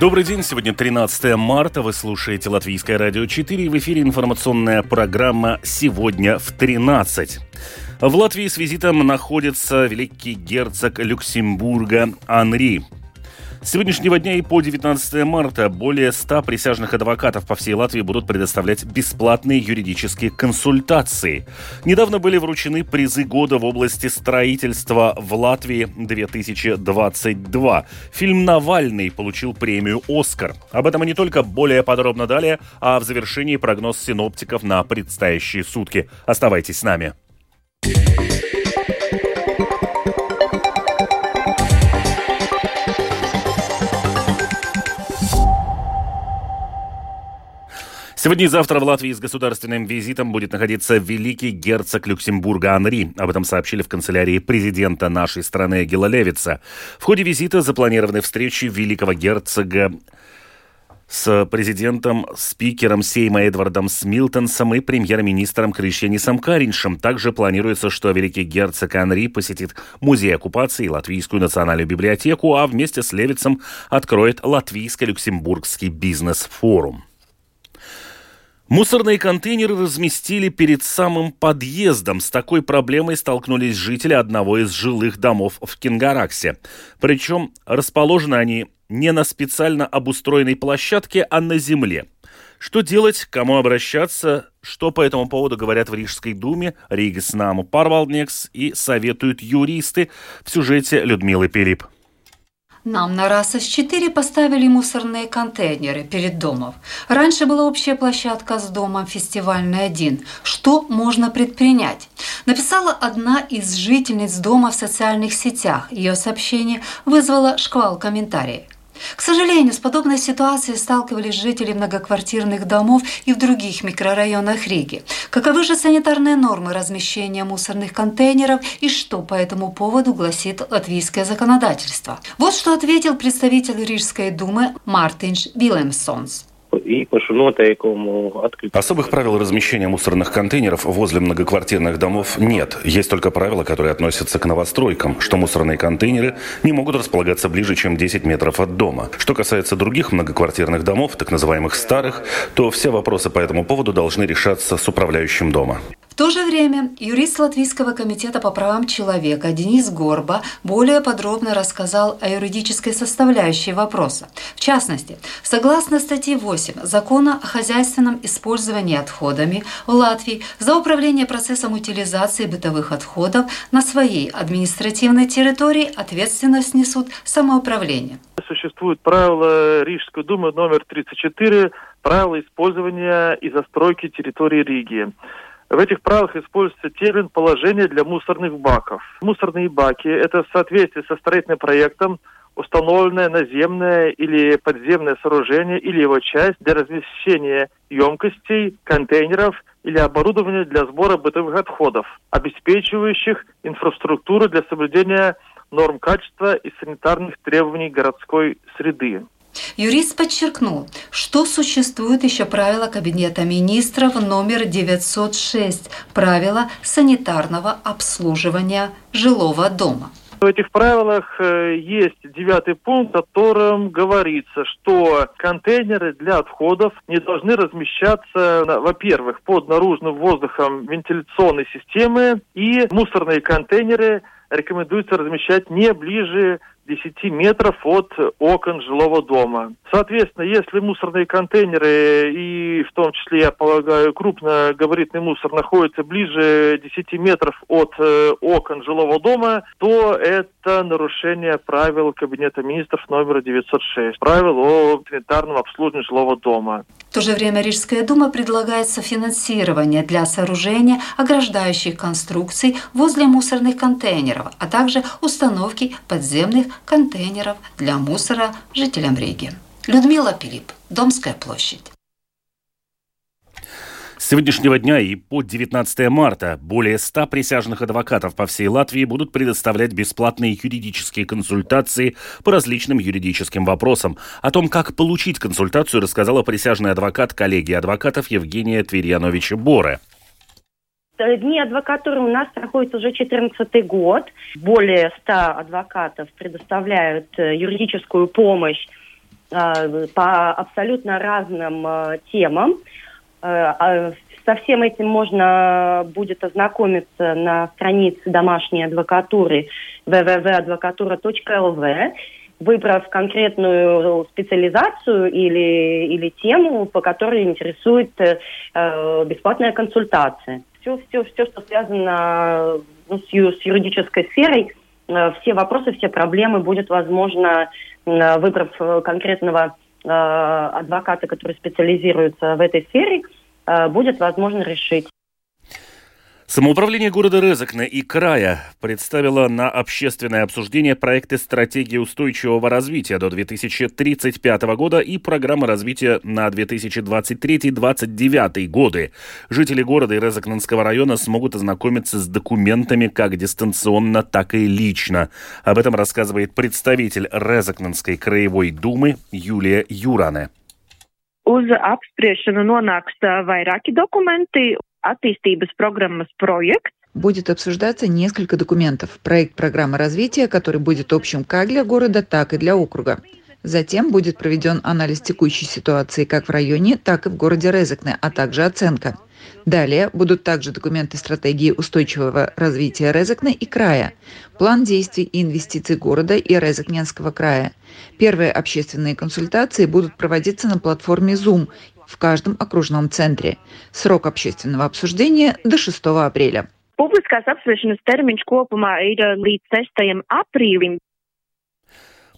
Добрый день, сегодня 13 марта, вы слушаете Латвийское радио 4 и в эфире информационная программа «Сегодня в 13». В Латвии с визитом находится великий герцог Люксембурга Анри. С сегодняшнего дня и по 19 марта более 100 присяжных адвокатов по всей Латвии будут предоставлять бесплатные юридические консультации. Недавно были вручены призы года в области строительства в Латвии 2022. Фильм «Навальный» получил премию «Оскар». Об этом и не только более подробно далее, а в завершении прогноз синоптиков на предстоящие сутки. Оставайтесь с нами. Сегодня и завтра в Латвии с государственным визитом будет находиться великий герцог Люксембурга Анри. Об этом сообщили в канцелярии президента нашей страны Гила Левица. В ходе визита запланированы встречи великого герцога с президентом, спикером Сейма Эдвардом Смилтонсом и премьер-министром Кришенисом Кариншем. Также планируется, что великий герцог Анри посетит музей оккупации и Латвийскую национальную библиотеку, а вместе с Левицем откроет Латвийско-Люксембургский бизнес-форум. Мусорные контейнеры разместили перед самым подъездом. С такой проблемой столкнулись жители одного из жилых домов в Кингараксе. Причем расположены они не на специально обустроенной площадке, а на земле. Что делать, кому обращаться, что по этому поводу говорят в Рижской думе, Ригас Наму Парвалднекс и советуют юристы в сюжете Людмилы Пилип. Нам на раз С4 поставили мусорные контейнеры перед домом. Раньше была общая площадка с домом фестивальный один. Что можно предпринять? Написала одна из жительниц дома в социальных сетях. Ее сообщение вызвало шквал комментариев. К сожалению, с подобной ситуацией сталкивались жители многоквартирных домов и в других микрорайонах Риги. Каковы же санитарные нормы размещения мусорных контейнеров и что по этому поводу гласит латвийское законодательство? Вот что ответил представитель Рижской думы Мартинш Вильямсонс īpašu noteikumu отключения. Особых правил размещения мусорных контейнеров возле многоквартирных домов нет. Есть только правила, которые относятся к новостройкам, что мусорные контейнеры не могут располагаться ближе, чем 10 метров от дома. Что касается других многоквартирных домов, так называемых старых, то все вопросы по этому поводу должны решаться с управляющим дома то же время юрист Латвийского комитета по правам человека Денис Горба более подробно рассказал о юридической составляющей вопроса. В частности, согласно статье 8 Закона о хозяйственном использовании отходами в Латвии за управление процессом утилизации бытовых отходов на своей административной территории ответственность несут самоуправление. Существует правило Рижской думы номер 34 правила использования и застройки территории Риги. В этих правилах используется термин «положение для мусорных баков». Мусорные баки – это в соответствии со строительным проектом установленное наземное или подземное сооружение или его часть для размещения емкостей, контейнеров или оборудования для сбора бытовых отходов, обеспечивающих инфраструктуру для соблюдения норм качества и санитарных требований городской среды. Юрист подчеркнул, что существует еще правило Кабинета министров номер 906 «Правила санитарного обслуживания жилого дома». В этих правилах э, есть девятый пункт, в котором говорится, что контейнеры для отходов не должны размещаться, во-первых, под наружным воздухом вентиляционной системы, и мусорные контейнеры рекомендуется размещать не ближе 10 метров от окон жилого дома. Соответственно, если мусорные контейнеры и в том числе, я полагаю, крупногабаритный мусор находится ближе 10 метров от э, окон жилого дома, то это нарушение правил Кабинета министров номер 906, правил о санитарном обслуживании жилого дома. В то же время Рижская дума предлагает софинансирование для сооружения ограждающих конструкций возле мусорных контейнеров, а также установки подземных контейнеров для мусора жителям Риги. Людмила Пилип, Домская площадь. С сегодняшнего дня и по 19 марта более 100 присяжных адвокатов по всей Латвии будут предоставлять бесплатные юридические консультации по различным юридическим вопросам. О том, как получить консультацию, рассказала присяжный адвокат коллегии адвокатов Евгения Тверьяновича Боре. Дни адвокатуры у нас проходят уже 14 год. Более 100 адвокатов предоставляют э, юридическую помощь по абсолютно разным темам. А со всем этим можно будет ознакомиться на странице домашней адвокатуры www.advocatura.lv выбрав конкретную специализацию или, или тему, по которой интересует э, бесплатная консультация. Все, все, все, что связано ну, с, ю, с юридической сферой, э, все вопросы, все проблемы будет возможно, выбрав э, конкретного э, адвоката, который специализируется в этой сфере, будет возможно решить. Самоуправление города Резакна и края представило на общественное обсуждение проекты стратегии устойчивого развития до 2035 года и программы развития на 2023-2029 годы. Жители города и Резакнанского района смогут ознакомиться с документами как дистанционно, так и лично. Об этом рассказывает представитель Резакнанской краевой думы Юлия Юране. Uz apspriešanu nonāks vairāki dokumenti, attīstības programmas projekts. Будет обсуждаться несколько документов. Проект программы развития, который будет общим как для города, так и для округа. Затем будет проведен анализ текущей ситуации как в районе, так и в городе Резекне, а также оценка. Далее будут также документы стратегии устойчивого развития Резекне и края, план действий и инвестиций города и Резекненского края. Первые общественные консультации будут проводиться на платформе Zoom в каждом окружном центре. Срок общественного обсуждения до 6 апреля. Publiskās apspriešanas termiņš kopumā ir līdz 6. aprīlim.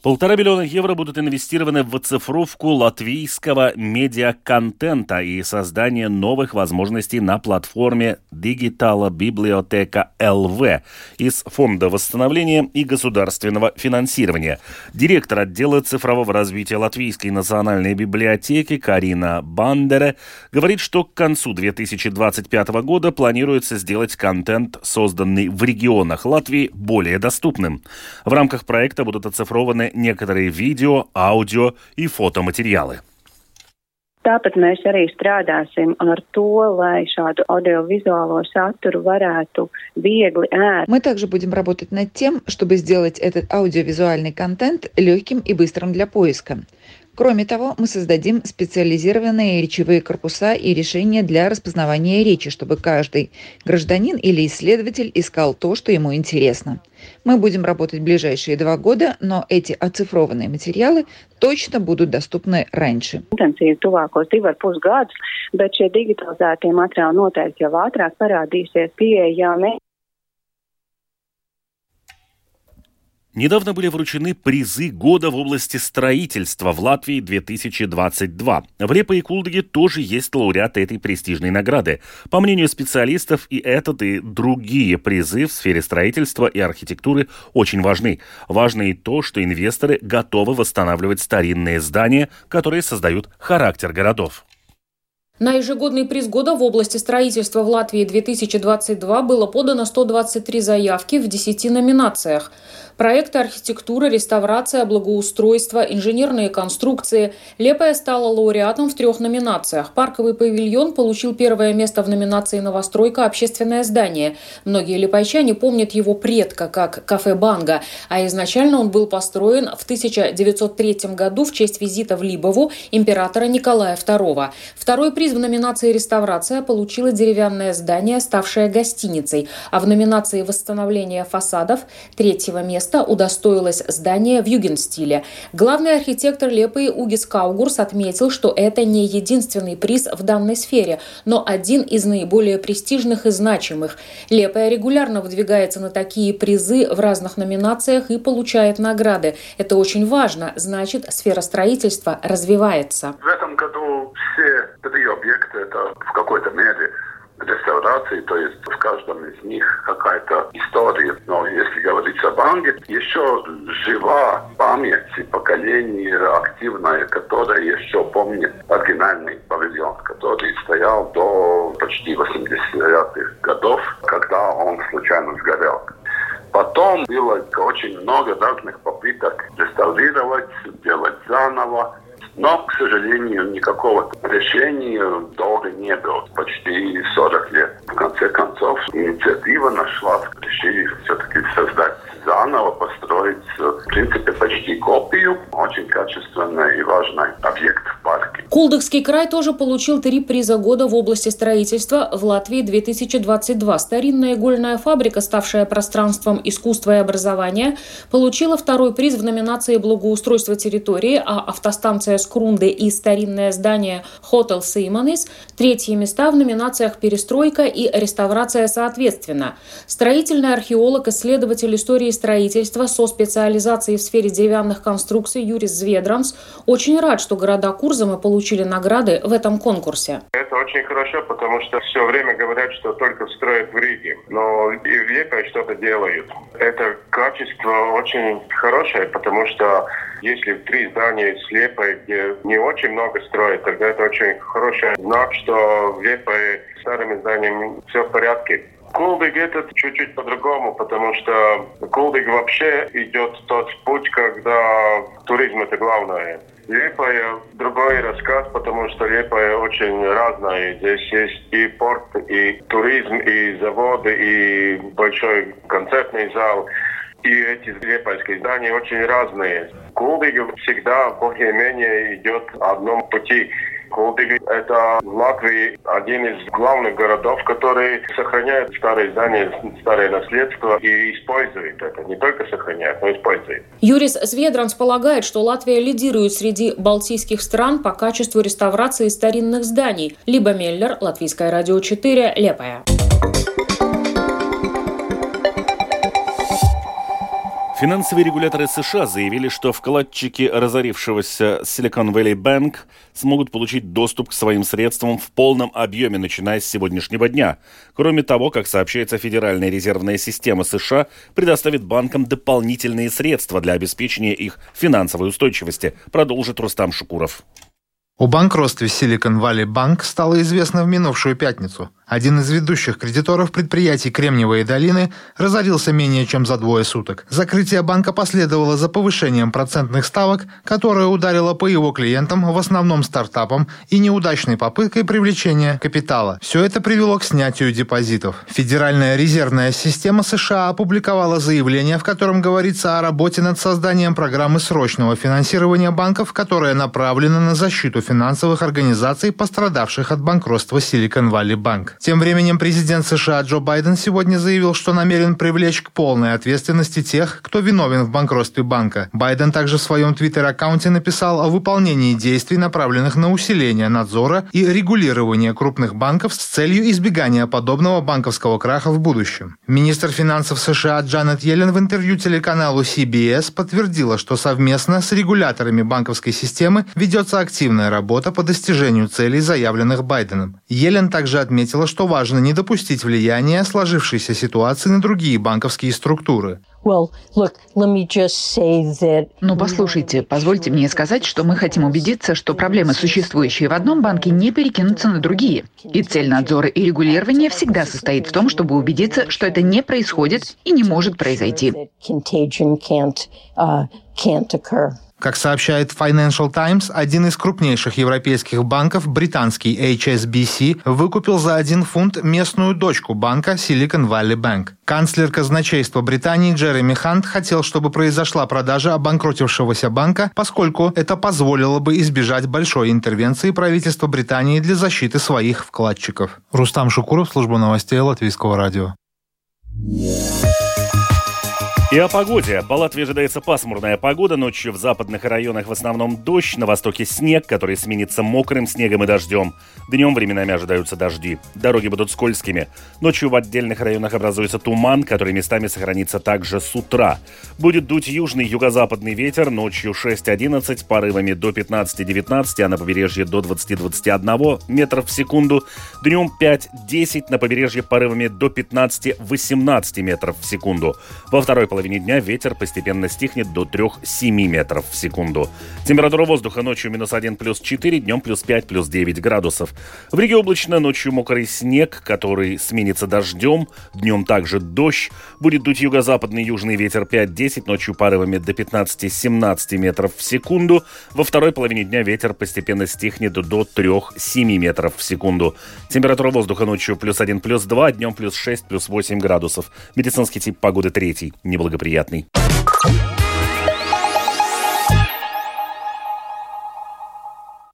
Полтора миллиона евро будут инвестированы в оцифровку латвийского медиаконтента и создание новых возможностей на платформе Digitala Библиотека ЛВ из Фонда восстановления и государственного финансирования. Директор отдела цифрового развития Латвийской национальной библиотеки Карина Бандере говорит, что к концу 2025 года планируется сделать контент, созданный в регионах Латвии, более доступным. В рамках проекта будут оцифрованы некоторые видео, аудио и фотоматериалы. Tāpat mēs arī strādāsim ar to, lai šādu аудиовизуālo saturu varētu viegli ēst. Мы также будем работать над тем, чтобы сделать этот аудиовизуальный контент легким и быстрым для поиска. Кроме того, мы создадим специализированные речевые корпуса и решения для распознавания речи, чтобы каждый гражданин или исследователь искал то, что ему интересно. Мы будем работать ближайшие два года, но эти оцифрованные материалы точно будут доступны раньше. Недавно были вручены призы года в области строительства в Латвии 2022. В Репа и Кулдыге тоже есть лауреаты этой престижной награды. По мнению специалистов, и этот, и другие призы в сфере строительства и архитектуры очень важны. Важно и то, что инвесторы готовы восстанавливать старинные здания, которые создают характер городов. На ежегодный приз года в области строительства в Латвии 2022 было подано 123 заявки в 10 номинациях. Проекты архитектуры, реставрация, благоустройство, инженерные конструкции. Лепая стала лауреатом в трех номинациях. Парковый павильон получил первое место в номинации «Новостройка. Общественное здание». Многие липайчане помнят его предка как кафе «Банга», а изначально он был построен в 1903 году в честь визита в Либову императора Николая II. Второй приз в номинации «Реставрация» получило деревянное здание, ставшее гостиницей, а в номинации «Восстановление фасадов» третьего места удостоилось здание в югенстиле. Главный архитектор Лепы Угис Каугурс отметил, что это не единственный приз в данной сфере, но один из наиболее престижных и значимых. Лепая регулярно выдвигается на такие призы в разных номинациях и получает награды. Это очень важно, значит, сфера строительства развивается. В этом году все три объекта это в какой-то мере реставрации, то есть в каждом из них какая-то история. Но если говорить о банке, еще жива память и поколение активное, которое еще помнит оригинальный павильон, который стоял до почти 80-х годов, когда он случайно сгорел. Потом было очень много разных попыток реставрировать, делать заново. Но, к сожалению, никакого решения долго не было. Почти 40 лет. В конце концов, инициатива нашла, решили все-таки создать заново, построить, в принципе, почти копию. Очень качественный и важный объект в парке. Кулдыкский край тоже получил три приза года в области строительства в Латвии 2022. Старинная игольная фабрика, ставшая пространством искусства и образования, получила второй приз в номинации «Благоустройство территории», а автостанция Скрунды и старинное здание Hotel Симонис – третьи места в номинациях «Перестройка» и «Реставрация» соответственно. Строительный археолог, исследователь истории строительства со специализацией в сфере деревянных конструкций Юрис Зведранс очень рад, что города Курзама получили награды в этом конкурсе. Это очень хорошо, потому что все время говорят, что только строят в Риге, но и в Лепе что-то делают. Это качество очень хорошее, потому что если три здания слепые, где не очень много строят, тогда это очень хороший знак, что в Лепе старыми зданиями все в порядке. Кулдыг это чуть-чуть по-другому, потому что Кулдыг вообще идет тот путь, когда туризм это главное. Лепая другой рассказ, потому что Лепая очень разная. Здесь есть и порт, и туризм, и заводы, и большой концертный зал. И эти лепойские здания очень разные. Кулдыг всегда более-менее идет одном пути. Кулдыг – это в Латвии один из главных городов, который сохраняет старые здания, старое наследство и использует это. Не только сохраняет, но использует. Юрис Сведранс полагает, что Латвия лидирует среди балтийских стран по качеству реставрации старинных зданий. Либо Меллер, Латвийское радио 4, Лепая. Финансовые регуляторы США заявили, что вкладчики разорившегося Silicon Valley Bank смогут получить доступ к своим средствам в полном объеме, начиная с сегодняшнего дня. Кроме того, как сообщается, Федеральная резервная система США предоставит банкам дополнительные средства для обеспечения их финансовой устойчивости, продолжит Рустам Шукуров. О банкротстве Silicon Valley Bank стало известно в минувшую пятницу. Один из ведущих кредиторов предприятий Кремниевой долины разорился менее чем за двое суток. Закрытие банка последовало за повышением процентных ставок, которое ударило по его клиентам, в основном стартапам, и неудачной попыткой привлечения капитала. Все это привело к снятию депозитов. Федеральная резервная система США опубликовала заявление, в котором говорится о работе над созданием программы срочного финансирования банков, которая направлена на защиту финансовых организаций, пострадавших от банкротства Silicon Valley Bank. Тем временем президент США Джо Байден сегодня заявил, что намерен привлечь к полной ответственности тех, кто виновен в банкротстве банка. Байден также в своем твиттер-аккаунте написал о выполнении действий, направленных на усиление надзора и регулирование крупных банков с целью избегания подобного банковского краха в будущем. Министр финансов США Джанет Йеллен в интервью телеканалу CBS подтвердила, что совместно с регуляторами банковской системы ведется активная работа по достижению целей, заявленных Байденом. Йеллен также отметила, что важно не допустить влияния сложившейся ситуации на другие банковские структуры. Ну, послушайте, позвольте мне сказать, что мы хотим убедиться, что проблемы, существующие в одном банке, не перекинутся на другие. И цель надзора и регулирования всегда состоит в том, чтобы убедиться, что это не происходит и не может произойти. Как сообщает Financial Times, один из крупнейших европейских банков, британский HSBC, выкупил за один фунт местную дочку банка Silicon Valley Bank. Канцлер казначейства Британии Джереми Хант хотел, чтобы произошла продажа обанкротившегося банка, поскольку это позволило бы избежать большой интервенции правительства Британии для защиты своих вкладчиков. Рустам Шукуров, служба новостей Латвийского радио. И о погоде. По Латвии ожидается пасмурная погода. Ночью в западных районах в основном дождь, на востоке снег, который сменится мокрым снегом и дождем. Днем временами ожидаются дожди. Дороги будут скользкими. Ночью в отдельных районах образуется туман, который местами сохранится также с утра. Будет дуть южный юго-западный ветер. Ночью 6-11, порывами до 15-19, а на побережье до 20-21 метров в секунду. Днем 5-10, на побережье порывами до 15-18 метров в секунду. Во второй половине половине дня ветер постепенно стихнет до 3-7 метров в секунду. Температура воздуха ночью минус 1 плюс 4, днем плюс 5 плюс 9 градусов. В Риге облачно, ночью мокрый снег, который сменится дождем, днем также дождь. Будет дуть юго-западный южный ветер 5-10, ночью порывами до 15-17 метров в секунду. Во второй половине дня ветер постепенно стихнет до 3-7 метров в секунду. Температура воздуха ночью плюс 1 плюс 2, днем плюс 6 плюс 8 градусов. Медицинский тип погоды третий, неблагоприятный благоприятный.